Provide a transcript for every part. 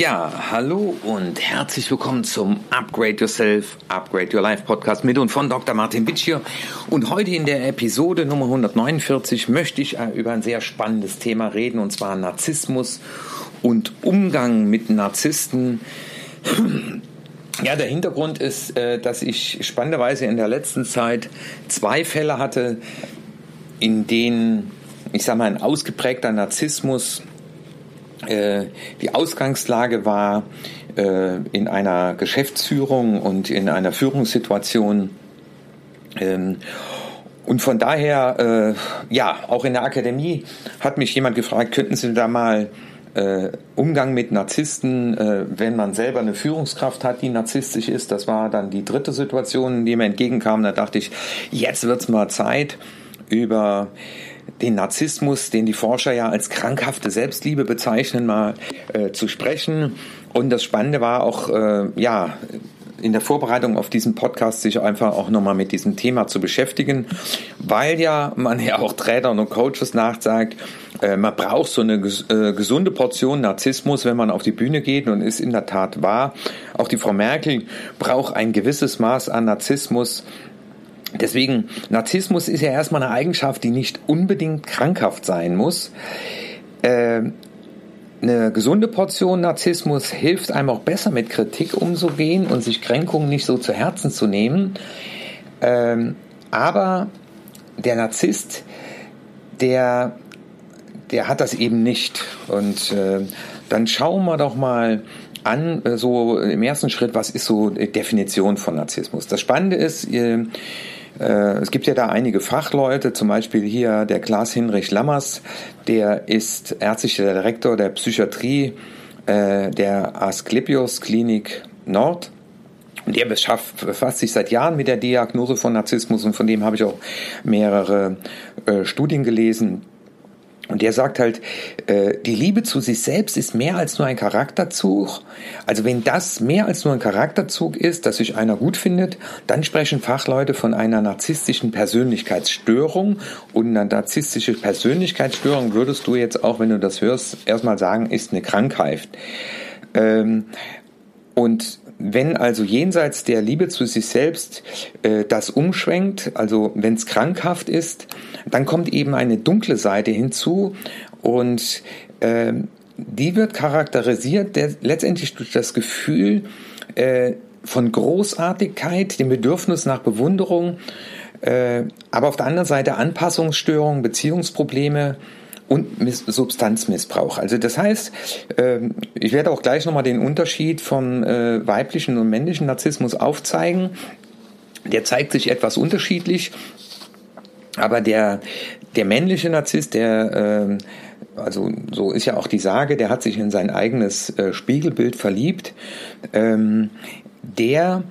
Ja, hallo und herzlich willkommen zum Upgrade Yourself, Upgrade Your Life Podcast mit und von Dr. Martin Bitsch hier. Und heute in der Episode Nummer 149 möchte ich äh, über ein sehr spannendes Thema reden und zwar Narzissmus und Umgang mit Narzissten. Ja, der Hintergrund ist, äh, dass ich spannenderweise in der letzten Zeit zwei Fälle hatte, in denen, ich sage mal, ein ausgeprägter Narzissmus die Ausgangslage war äh, in einer Geschäftsführung und in einer Führungssituation. Ähm, und von daher, äh, ja, auch in der Akademie hat mich jemand gefragt, könnten Sie da mal Umgang mit Narzissten, wenn man selber eine Führungskraft hat, die narzisstisch ist. Das war dann die dritte Situation, die mir entgegenkam. Da dachte ich, jetzt wird's mal Zeit, über den Narzissmus, den die Forscher ja als krankhafte Selbstliebe bezeichnen, mal äh, zu sprechen. Und das Spannende war auch, äh, ja, in der Vorbereitung auf diesen Podcast sich einfach auch nochmal mit diesem Thema zu beschäftigen, weil ja man ja auch Trainern und Coaches nachsagt, äh, man braucht so eine äh, gesunde Portion Narzissmus, wenn man auf die Bühne geht und ist in der Tat wahr. Auch die Frau Merkel braucht ein gewisses Maß an Narzissmus, Deswegen, Narzissmus ist ja erstmal eine Eigenschaft, die nicht unbedingt krankhaft sein muss. Äh, eine gesunde Portion Narzissmus hilft einem auch besser mit Kritik umzugehen und sich Kränkungen nicht so zu Herzen zu nehmen. Ähm, aber der Narzisst, der, der hat das eben nicht. Und äh, dann schauen wir doch mal an, äh, so im ersten Schritt, was ist so Definition von Narzissmus? Das Spannende ist, es gibt ja da einige Fachleute, zum Beispiel hier der Klaas Hinrich Lammers, der ist ärztlicher Direktor der Psychiatrie äh, der Asklepios Klinik Nord. Und der befasst sich seit Jahren mit der Diagnose von Narzissmus und von dem habe ich auch mehrere äh, Studien gelesen. Und der sagt halt, äh, die Liebe zu sich selbst ist mehr als nur ein Charakterzug. Also wenn das mehr als nur ein Charakterzug ist, dass sich einer gut findet, dann sprechen Fachleute von einer narzisstischen Persönlichkeitsstörung. Und eine narzisstische Persönlichkeitsstörung würdest du jetzt auch, wenn du das hörst, erstmal sagen, ist eine Krankheit. Ähm, und wenn also jenseits der Liebe zu sich selbst äh, das umschwenkt, also wenn es krankhaft ist, dann kommt eben eine dunkle Seite hinzu und äh, die wird charakterisiert der, letztendlich durch das Gefühl äh, von Großartigkeit, dem Bedürfnis nach Bewunderung, äh, aber auf der anderen Seite Anpassungsstörungen, Beziehungsprobleme, und Substanzmissbrauch. Also das heißt, ähm, ich werde auch gleich nochmal den Unterschied vom äh, weiblichen und männlichen Narzissmus aufzeigen. Der zeigt sich etwas unterschiedlich, aber der, der männliche Narzisst, der, ähm, also so ist ja auch die Sage, der hat sich in sein eigenes äh, Spiegelbild verliebt, ähm, der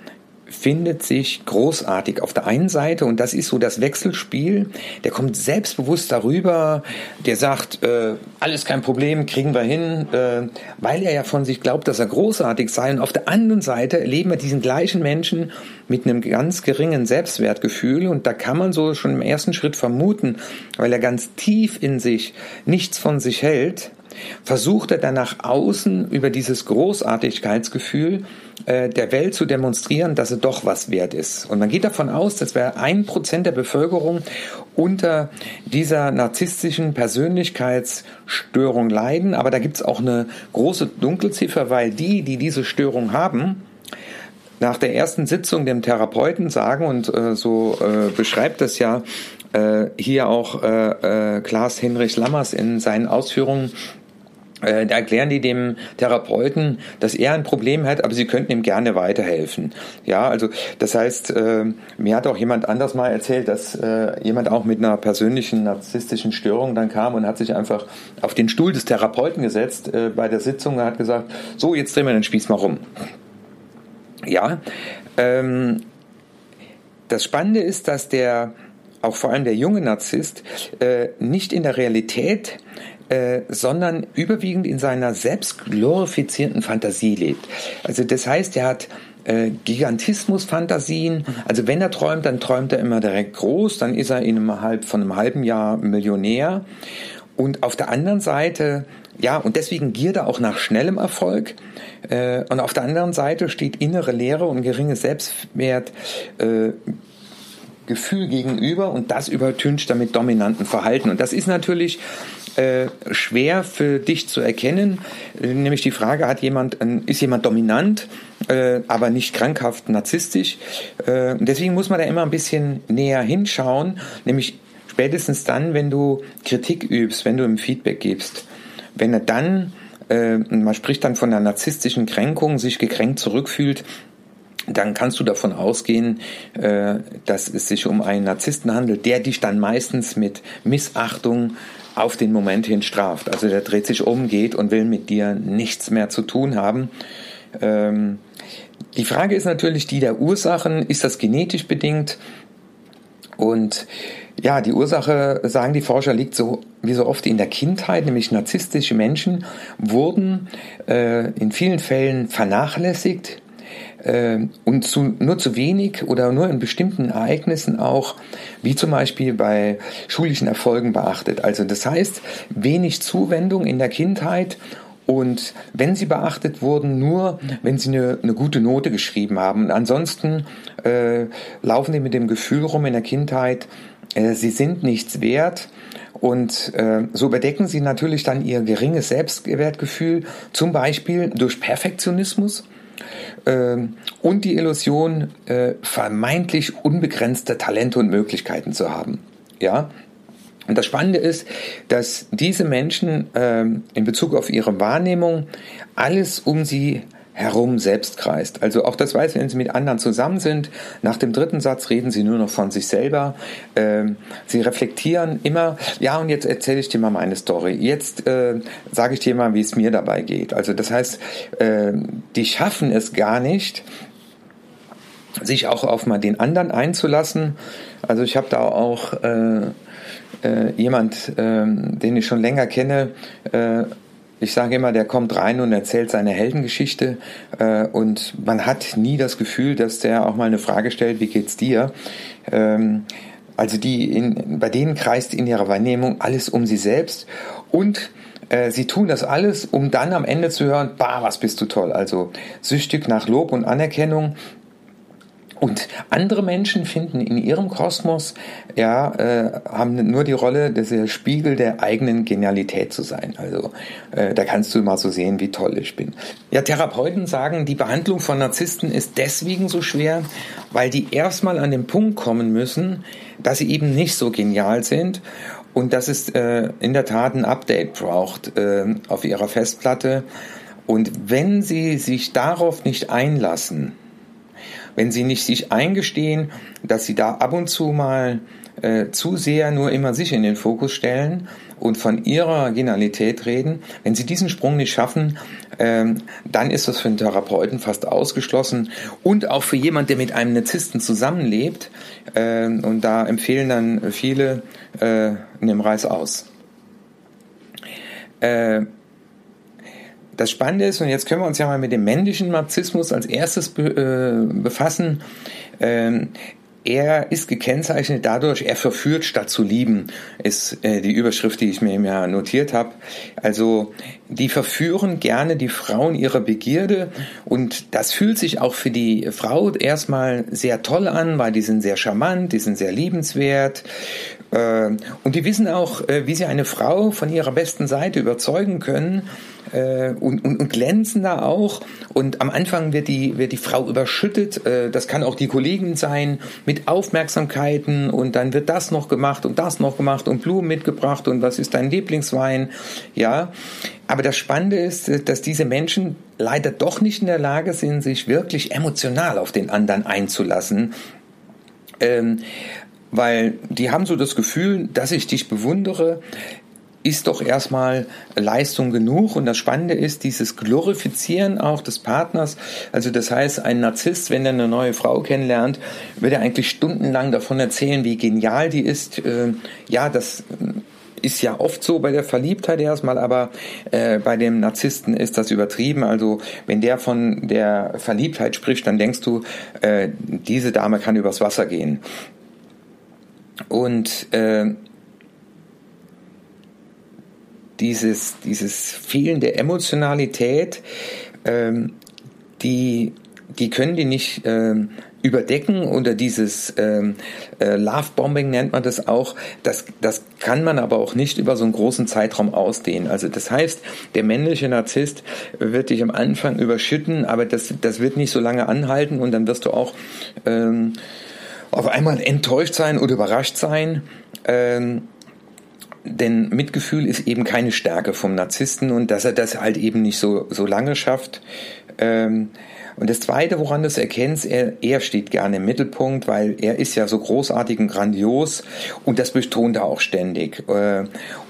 findet sich großartig auf der einen Seite und das ist so das Wechselspiel. Der kommt selbstbewusst darüber, der sagt, äh, alles kein Problem, kriegen wir hin, äh, weil er ja von sich glaubt, dass er großartig sei. Und auf der anderen Seite erleben wir diesen gleichen Menschen mit einem ganz geringen Selbstwertgefühl und da kann man so schon im ersten Schritt vermuten, weil er ganz tief in sich nichts von sich hält, versucht er dann nach außen über dieses Großartigkeitsgefühl äh, der Welt zu demonstrieren, dass er doch was wert ist. Und man geht davon aus, dass wir ein Prozent der Bevölkerung unter dieser narzisstischen Persönlichkeitsstörung leiden. Aber da gibt es auch eine große Dunkelziffer, weil die, die diese Störung haben, nach der ersten Sitzung dem Therapeuten sagen, und äh, so äh, beschreibt das ja äh, hier auch äh, äh, Klaas Hinrich Lammers in seinen Ausführungen, da erklären die dem Therapeuten, dass er ein Problem hat, aber sie könnten ihm gerne weiterhelfen. Ja, also das heißt, äh, mir hat auch jemand anders mal erzählt, dass äh, jemand auch mit einer persönlichen narzisstischen Störung dann kam und hat sich einfach auf den Stuhl des Therapeuten gesetzt äh, bei der Sitzung und hat gesagt, so, jetzt drehen wir den Spieß mal rum. Ja, ähm, das Spannende ist, dass der auch vor allem der junge Narzisst äh, nicht in der Realität äh, sondern überwiegend in seiner selbst glorifizierten Fantasie lebt. Also das heißt, er hat äh, Gigantismus-Fantasien. Also wenn er träumt, dann träumt er immer direkt groß, dann ist er in einem halb, von einem halben Jahr Millionär. und auf der anderen Seite, ja, und deswegen Gierde auch nach schnellem Erfolg. Äh, und auf der anderen Seite steht innere Leere und geringes Selbstwert. Äh, Gefühl gegenüber und das übertüncht damit dominanten Verhalten. Und das ist natürlich äh, schwer für dich zu erkennen. Nämlich die Frage, hat jemand, ist jemand dominant, äh, aber nicht krankhaft narzisstisch? Äh, deswegen muss man da immer ein bisschen näher hinschauen, nämlich spätestens dann, wenn du Kritik übst, wenn du ihm Feedback gibst. Wenn er dann, äh, man spricht dann von einer narzisstischen Kränkung, sich gekränkt zurückfühlt, dann kannst du davon ausgehen, äh, dass es sich um einen Narzissten handelt, der dich dann meistens mit Missachtung auf den Moment hin straft. Also der dreht sich um, geht und will mit dir nichts mehr zu tun haben. Ähm, die Frage ist natürlich die der Ursachen. Ist das genetisch bedingt? Und ja, die Ursache, sagen die Forscher, liegt so wie so oft in der Kindheit, nämlich narzisstische Menschen wurden äh, in vielen Fällen vernachlässigt, und zu, nur zu wenig oder nur in bestimmten Ereignissen auch, wie zum Beispiel bei schulischen Erfolgen beachtet. Also das heißt, wenig Zuwendung in der Kindheit und wenn sie beachtet wurden, nur wenn sie eine, eine gute Note geschrieben haben. Und ansonsten äh, laufen die mit dem Gefühl rum in der Kindheit, äh, sie sind nichts wert. Und äh, so überdecken sie natürlich dann ihr geringes Selbstwertgefühl, zum Beispiel durch Perfektionismus ähm, und die Illusion, äh, vermeintlich unbegrenzte Talente und Möglichkeiten zu haben. Ja, und das Spannende ist, dass diese Menschen ähm, in Bezug auf ihre Wahrnehmung alles um sie herum selbst kreist. Also auch das weiß, wenn sie mit anderen zusammen sind. Nach dem dritten Satz reden sie nur noch von sich selber. Ähm, sie reflektieren immer, ja, und jetzt erzähle ich dir mal meine Story. Jetzt äh, sage ich dir mal, wie es mir dabei geht. Also das heißt, äh, die schaffen es gar nicht, sich auch auf mal den anderen einzulassen. Also ich habe da auch äh, äh, jemand, äh, den ich schon länger kenne, äh, ich sage immer, der kommt rein und erzählt seine Heldengeschichte äh, und man hat nie das Gefühl, dass der auch mal eine Frage stellt, wie geht's dir? Ähm, also die in, bei denen kreist in ihrer Wahrnehmung alles um sie selbst und äh, sie tun das alles, um dann am Ende zu hören, bah, was bist du toll. Also süchtig nach Lob und Anerkennung, und andere Menschen finden in ihrem Kosmos, ja, äh, haben nur die Rolle, der Spiegel der eigenen Genialität zu sein. Also äh, da kannst du mal so sehen, wie toll ich bin. Ja, Therapeuten sagen, die Behandlung von Narzissten ist deswegen so schwer, weil die erstmal an den Punkt kommen müssen, dass sie eben nicht so genial sind und dass es äh, in der Tat ein Update braucht äh, auf ihrer Festplatte. Und wenn sie sich darauf nicht einlassen, wenn sie nicht sich eingestehen, dass sie da ab und zu mal äh, zu sehr nur immer sich in den Fokus stellen und von ihrer Genialität reden, wenn sie diesen Sprung nicht schaffen, ähm, dann ist das für einen Therapeuten fast ausgeschlossen und auch für jemand, der mit einem Narzissten zusammenlebt. Äh, und da empfehlen dann viele, äh, nimm Reis aus. Äh, das Spannende ist, und jetzt können wir uns ja mal mit dem männlichen Narzissmus als erstes be, äh, befassen. Ähm, er ist gekennzeichnet dadurch, er verführt statt zu lieben, ist äh, die Überschrift, die ich mir ja notiert habe. Also die verführen gerne die Frauen ihrer Begierde und das fühlt sich auch für die Frau erstmal sehr toll an, weil die sind sehr charmant, die sind sehr liebenswert und die wissen auch, äh, wie sie eine Frau von ihrer besten Seite überzeugen können äh, und, und, und glänzen da auch. Und am Anfang wird die, wird die Frau überschüttet. Äh, das kann auch die Kollegin sein mit Aufmerksamkeiten und dann wird das noch gemacht und das noch gemacht und Blumen mitgebracht und was ist dein Lieblingswein? Ja. Aber das Spannende ist, dass diese Menschen leider doch nicht in der Lage sind, sich wirklich emotional auf den anderen einzulassen. Ähm, weil die haben so das Gefühl, dass ich dich bewundere, ist doch erstmal Leistung genug. Und das Spannende ist dieses Glorifizieren auch des Partners. Also das heißt, ein Narzisst, wenn er eine neue Frau kennenlernt, wird er eigentlich stundenlang davon erzählen, wie genial die ist. Äh, ja, das ist ja oft so bei der Verliebtheit erstmal, aber äh, bei dem Narzissten ist das übertrieben. Also wenn der von der Verliebtheit spricht, dann denkst du, äh, diese Dame kann übers Wasser gehen. Und äh, dieses, dieses fehlende Emotionalität, ähm, die, die können die nicht ähm, überdecken oder dieses ähm, äh, Love-Bombing nennt man das auch. Das, das kann man aber auch nicht über so einen großen Zeitraum ausdehnen. Also das heißt, der männliche Narzisst wird dich am Anfang überschütten, aber das, das wird nicht so lange anhalten und dann wirst du auch ähm, auf einmal enttäuscht sein oder überrascht sein. Ähm, denn Mitgefühl ist eben keine Stärke vom Narzissten und dass er das halt eben nicht so, so lange schafft. Ähm, und das Zweite, woran du es erkennst, er, er steht gerne im Mittelpunkt, weil er ist ja so großartig und grandios und das betont er auch ständig. Äh,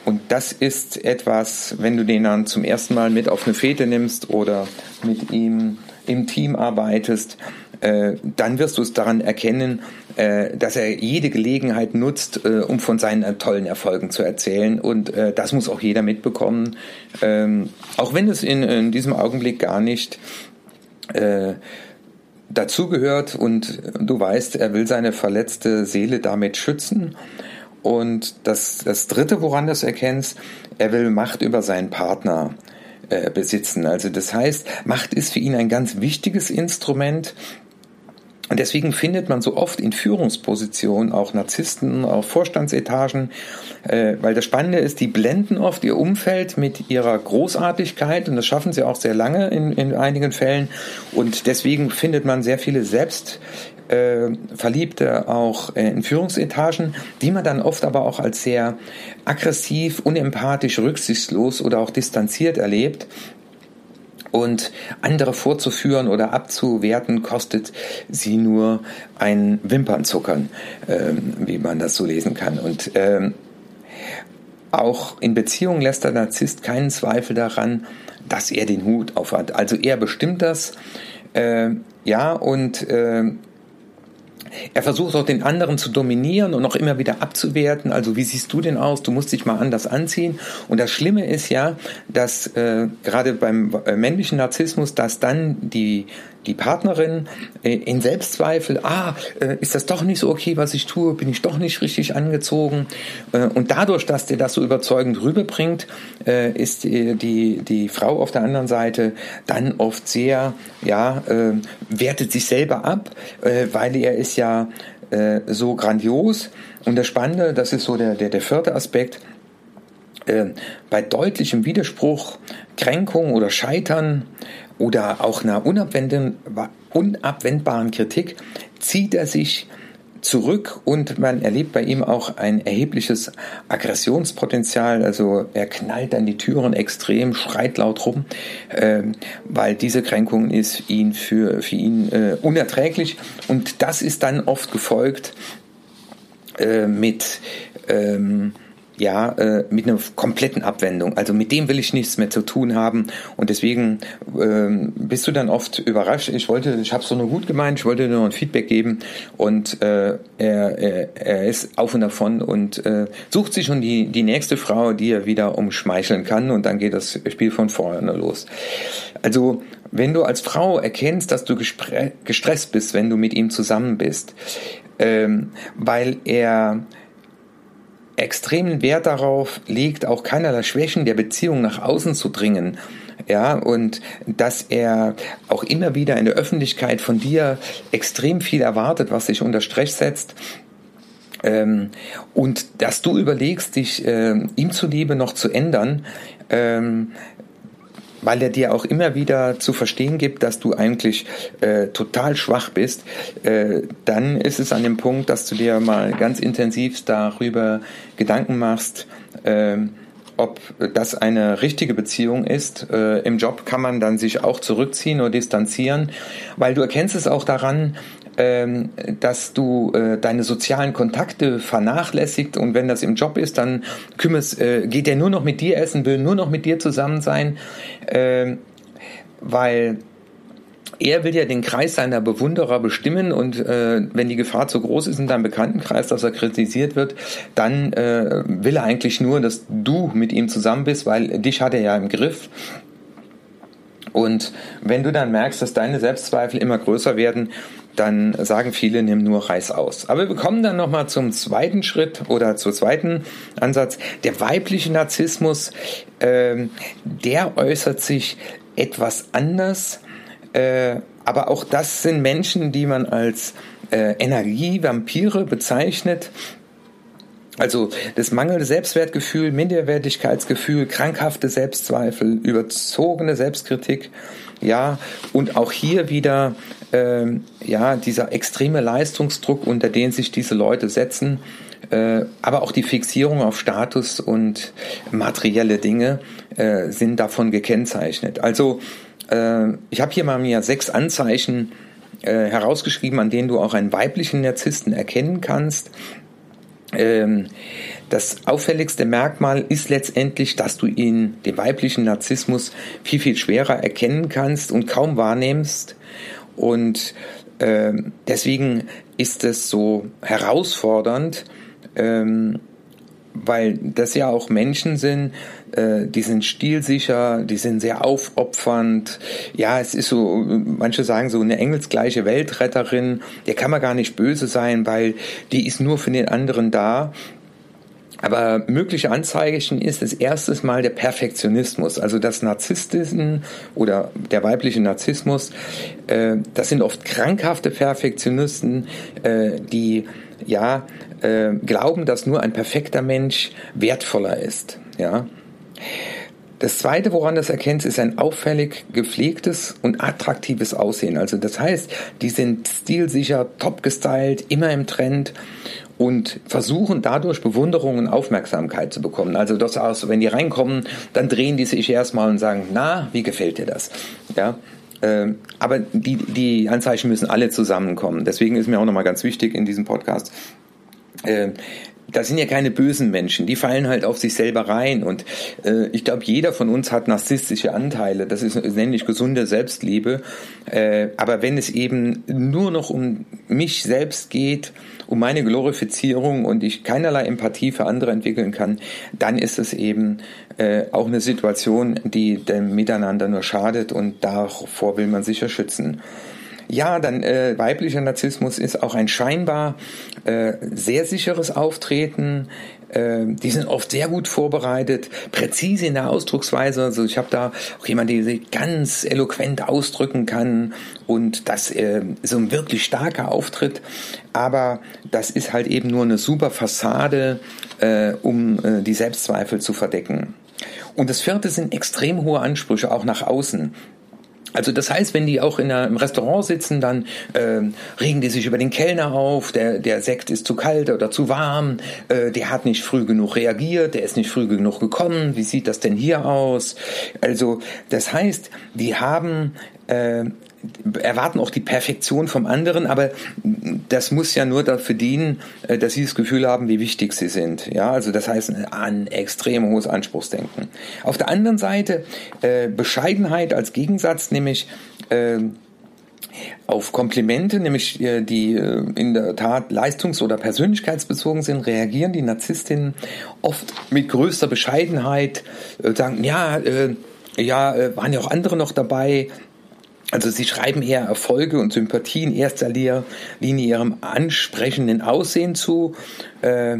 und das ist etwas, wenn du den dann zum ersten Mal mit auf eine Fete nimmst oder mit ihm im Team arbeitest, äh, dann wirst du es daran erkennen, äh, dass er jede Gelegenheit nutzt, äh, um von seinen tollen Erfolgen zu erzählen. Und äh, das muss auch jeder mitbekommen, ähm, auch wenn es in, in, diesem Augenblick gar nicht äh, dazugehört. Und du weißt, er will seine verletzte Seele damit schützen. Und das, das Dritte, woran du es erkennst, er will Macht über seinen Partner äh, besitzen. Also das heißt, Macht ist für ihn ein ganz wichtiges Instrument, und deswegen findet man so oft in Führungspositionen auch Narzissten auf Vorstandsetagen, äh, weil das Spannende ist, die blenden oft ihr Umfeld mit ihrer Großartigkeit und das schaffen sie auch sehr lange in, in einigen Fällen. Und deswegen findet man sehr viele selbst äh, Verliebte auch äh, in Führungsetagen, die man dann oft aber auch als sehr aggressiv, unempathisch, rücksichtslos oder auch distanziert erlebt. Und andere vorzuführen oder abzuwerten, kostet sie nur ein Wimpernzuckern, ähm, wie man das so lesen kann. Und ähm, auch in Beziehungen lässt der Narzisst keinen Zweifel daran, dass er den Hut aufhat. Also er bestimmt das, äh, ja, und äh, er versucht auch den anderen zu dominieren und auch immer wieder abzuwerten. Also wie siehst du denn aus? Du musst dich mal anders anziehen. Und das Schlimme ist ja, dass äh, gerade beim äh, männlichen Narzissmus, dass dann die die Partnerin äh, in Selbstzweifel, ah, äh, ist das doch nicht so okay, was ich tue, bin ich doch nicht richtig angezogen. Äh, und dadurch, dass der das so überzeugend rüberbringt, ist die, die, Frau auf der anderen Seite dann oft sehr, ja, wertet sich selber ab, weil er ist ja so grandios. Und das Spannende, das ist so der, der, der vierte Aspekt, bei deutlichem Widerspruch, Kränkung oder Scheitern oder auch einer unabwendbaren Kritik zieht er sich zurück und man erlebt bei ihm auch ein erhebliches Aggressionspotenzial. Also er knallt dann die Türen extrem, schreit laut rum, äh, weil diese Kränkung ist ihn für, für ihn äh, unerträglich. Und das ist dann oft gefolgt äh, mit ähm, ja, äh, mit einer kompletten Abwendung. Also mit dem will ich nichts mehr zu tun haben und deswegen ähm, bist du dann oft überrascht. Ich wollte, ich habe es nur gut gemeint, ich wollte nur ein Feedback geben und äh, er, er, er ist auf und davon und äh, sucht sich schon die, die nächste Frau, die er wieder umschmeicheln kann und dann geht das Spiel von vorne los. Also wenn du als Frau erkennst, dass du gestresst bist, wenn du mit ihm zusammen bist, ähm, weil er extremen Wert darauf legt, auch keinerlei Schwächen der Beziehung nach außen zu dringen. Ja, und dass er auch immer wieder in der Öffentlichkeit von dir extrem viel erwartet, was sich unter Stress setzt. Ähm, und dass du überlegst, dich äh, ihm zuliebe noch zu ändern, ähm, weil er dir auch immer wieder zu verstehen gibt, dass du eigentlich äh, total schwach bist, äh, dann ist es an dem Punkt, dass du dir mal ganz intensiv darüber Gedanken machst, äh, ob das eine richtige Beziehung ist. Äh, Im Job kann man dann sich auch zurückziehen oder distanzieren, weil du erkennst es auch daran, ähm, dass du äh, deine sozialen Kontakte vernachlässigt und wenn das im Job ist, dann kümmerst, äh, geht er nur noch mit dir essen, will nur noch mit dir zusammen sein, äh, weil er will ja den Kreis seiner Bewunderer bestimmen und äh, wenn die Gefahr zu groß ist in deinem Bekanntenkreis, dass er kritisiert wird, dann äh, will er eigentlich nur, dass du mit ihm zusammen bist, weil dich hat er ja im Griff. Und wenn du dann merkst, dass deine Selbstzweifel immer größer werden, dann sagen viele, nimm nur Reis aus. Aber wir kommen dann nochmal zum zweiten Schritt oder zum zweiten Ansatz. Der weibliche Narzissmus, äh, der äußert sich etwas anders. Äh, aber auch das sind Menschen, die man als äh, Energievampire bezeichnet. Also das mangelnde Selbstwertgefühl, Minderwertigkeitsgefühl, krankhafte Selbstzweifel, überzogene Selbstkritik, ja, und auch hier wieder ähm, ja dieser extreme Leistungsdruck, unter den sich diese Leute setzen, äh, aber auch die Fixierung auf Status und materielle Dinge äh, sind davon gekennzeichnet. Also äh, ich habe hier mal mir sechs Anzeichen äh, herausgeschrieben, an denen du auch einen weiblichen Narzissten erkennen kannst. Ähm, das auffälligste Merkmal ist letztendlich, dass du ihn, den weiblichen Narzissmus, viel, viel schwerer erkennen kannst und kaum wahrnimmst. Und äh, deswegen ist es so herausfordernd, ähm, weil das ja auch Menschen sind, äh, die sind stilsicher, die sind sehr aufopfernd. Ja, es ist so, manche sagen so eine engelsgleiche Weltretterin, der kann man gar nicht böse sein, weil die ist nur für den anderen da. Aber mögliche Anzeichen ist das erstes Mal der Perfektionismus, also das Narzissten oder der weibliche Narzissmus. Äh, das sind oft krankhafte Perfektionisten, äh, die ja äh, glauben, dass nur ein perfekter Mensch wertvoller ist. Ja. Das zweite, woran das erkennt, ist ein auffällig gepflegtes und attraktives Aussehen. Also das heißt, die sind stilsicher, top gestylt, immer im Trend und versuchen dadurch Bewunderung und Aufmerksamkeit zu bekommen. Also das aus, wenn die reinkommen, dann drehen die sich erstmal und sagen, na, wie gefällt dir das? Ja. Äh, aber die, die Anzeichen müssen alle zusammenkommen. Deswegen ist mir auch nochmal ganz wichtig in diesem Podcast, äh, das sind ja keine bösen Menschen, die fallen halt auf sich selber rein. Und äh, ich glaube, jeder von uns hat narzisstische Anteile. Das ist nämlich gesunde Selbstliebe. Äh, aber wenn es eben nur noch um mich selbst geht, um meine Glorifizierung und ich keinerlei Empathie für andere entwickeln kann, dann ist es eben äh, auch eine Situation, die dem Miteinander nur schadet und davor will man sicher schützen. Ja, dann äh, weiblicher Narzissmus ist auch ein scheinbar äh, sehr sicheres Auftreten. Äh, die sind oft sehr gut vorbereitet, präzise in der Ausdrucksweise. Also ich habe da auch jemanden, der sich ganz eloquent ausdrücken kann und das äh, ist ein wirklich starker Auftritt. Aber das ist halt eben nur eine super Fassade, äh, um äh, die Selbstzweifel zu verdecken. Und das vierte sind extrem hohe Ansprüche auch nach außen. Also das heißt, wenn die auch in einer, im Restaurant sitzen, dann äh, regen die sich über den Kellner auf, der, der Sekt ist zu kalt oder zu warm, äh, der hat nicht früh genug reagiert, der ist nicht früh genug gekommen, wie sieht das denn hier aus? Also das heißt, die haben äh, erwarten auch die Perfektion vom anderen, aber das muss ja nur dafür dienen, äh, dass sie das Gefühl haben, wie wichtig sie sind. Ja, also das heißt ein extrem hohes Anspruchsdenken. Auf der anderen Seite äh, Bescheidenheit als Gegensatz, nämlich äh, auf Komplimente, nämlich äh, die äh, in der Tat leistungs- oder persönlichkeitsbezogen sind, reagieren die Narzisstinnen oft mit größter Bescheidenheit, äh, sagen, ja, ja, waren ja auch andere noch dabei, also sie schreiben eher Erfolge und Sympathie in erster Linie ihrem ansprechenden Aussehen zu äh,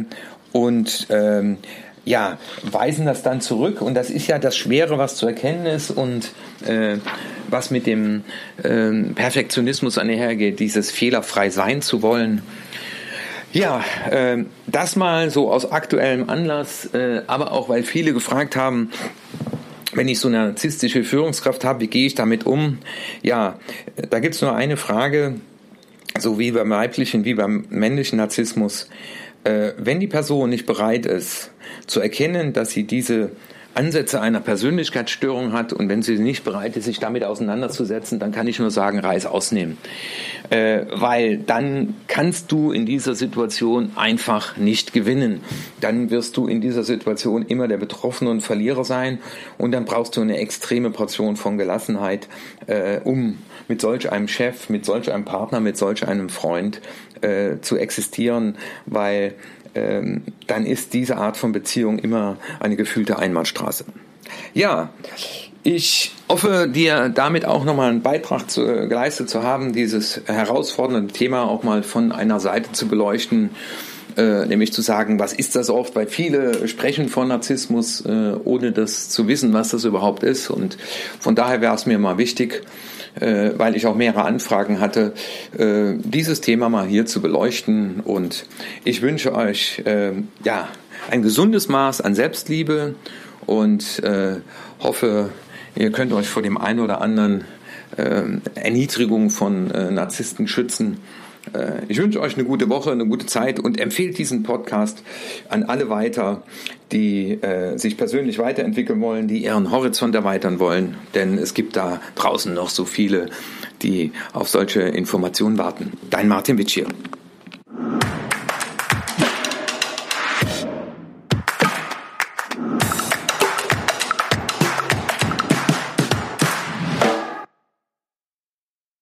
und ähm, ja, weisen das dann zurück und das ist ja das Schwere, was zu erkennen ist und äh, was mit dem äh, Perfektionismus einhergeht, dieses fehlerfrei sein zu wollen. Ja, äh, das mal so aus aktuellem Anlass, äh, aber auch weil viele gefragt haben, wenn ich so eine narzisstische Führungskraft habe, wie gehe ich damit um? Ja, da gibt es nur eine Frage, so wie beim weiblichen wie beim männlichen Narzissmus. Äh, wenn die Person nicht bereit ist zu erkennen, dass sie diese Ansätze einer Persönlichkeitsstörung hat und wenn sie nicht bereit ist, sich damit auseinanderzusetzen, dann kann ich nur sagen, Reis ausnehmen. Äh, weil dann kannst du in dieser Situation einfach nicht gewinnen. Dann wirst du in dieser Situation immer der Betroffene und Verlierer sein und dann brauchst du eine extreme Portion von Gelassenheit, äh, um mit solch einem Chef, mit solch einem Partner, mit solch einem Freund äh, zu existieren, weil dann ist diese Art von Beziehung immer eine gefühlte Einbahnstraße. Ja, Ich hoffe, dir damit auch nochmal einen Beitrag zu, äh, geleistet zu haben, dieses herausfordernde Thema auch mal von einer Seite zu beleuchten, äh, nämlich zu sagen, was ist das oft, weil viele sprechen von Narzissmus, äh, ohne das zu wissen, was das überhaupt ist. Und von daher wäre es mir mal wichtig, äh, weil ich auch mehrere Anfragen hatte, äh, dieses Thema mal hier zu beleuchten. Und ich wünsche euch äh, ja ein gesundes Maß an Selbstliebe und hoffe, Ihr könnt euch vor dem einen oder anderen Erniedrigung von Narzissten schützen. Äh, ich wünsche euch eine gute Woche, eine gute Zeit und empfehlt diesen Podcast an alle weiter, die äh, sich persönlich weiterentwickeln wollen, die ihren Horizont erweitern wollen. Denn es gibt da draußen noch so viele, die auf solche Informationen warten. Dein Martin Witsch hier.